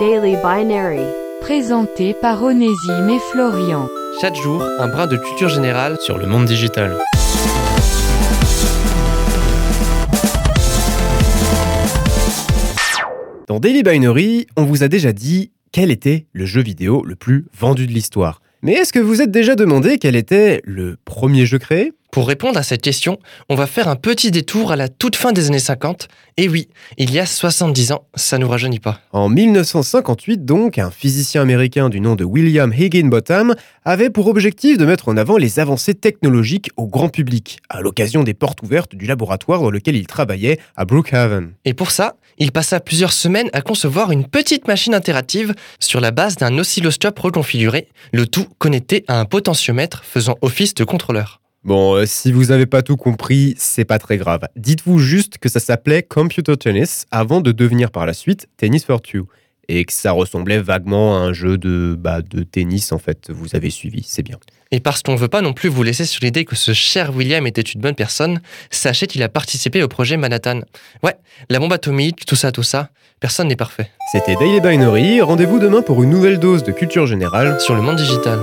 Daily Binary. Présenté par Onésime et Florian. Chaque jour, un brin de culture générale sur le monde digital. Dans Daily Binary, on vous a déjà dit quel était le jeu vidéo le plus vendu de l'histoire. Mais est-ce que vous êtes déjà demandé quel était le premier jeu créé? Pour répondre à cette question, on va faire un petit détour à la toute fin des années 50. Et oui, il y a 70 ans, ça nous rajeunit pas. En 1958 donc, un physicien américain du nom de William Higginbotham avait pour objectif de mettre en avant les avancées technologiques au grand public, à l'occasion des portes ouvertes du laboratoire dans lequel il travaillait à Brookhaven. Et pour ça, il passa plusieurs semaines à concevoir une petite machine interactive sur la base d'un oscilloscope reconfiguré, le tout connecté à un potentiomètre faisant office de contrôleur. Bon, euh, si vous n'avez pas tout compris, c'est pas très grave. Dites-vous juste que ça s'appelait Computer Tennis avant de devenir par la suite Tennis for Two. Et que ça ressemblait vaguement à un jeu de, bah, de tennis, en fait. Vous avez suivi, c'est bien. Et parce qu'on ne veut pas non plus vous laisser sur l'idée que ce cher William était une bonne personne, sachez qu'il a participé au projet Manhattan. Ouais, la bombe atomique, tout ça, tout ça, personne n'est parfait. C'était Daily Binary. Rendez-vous demain pour une nouvelle dose de culture générale. Sur le monde digital.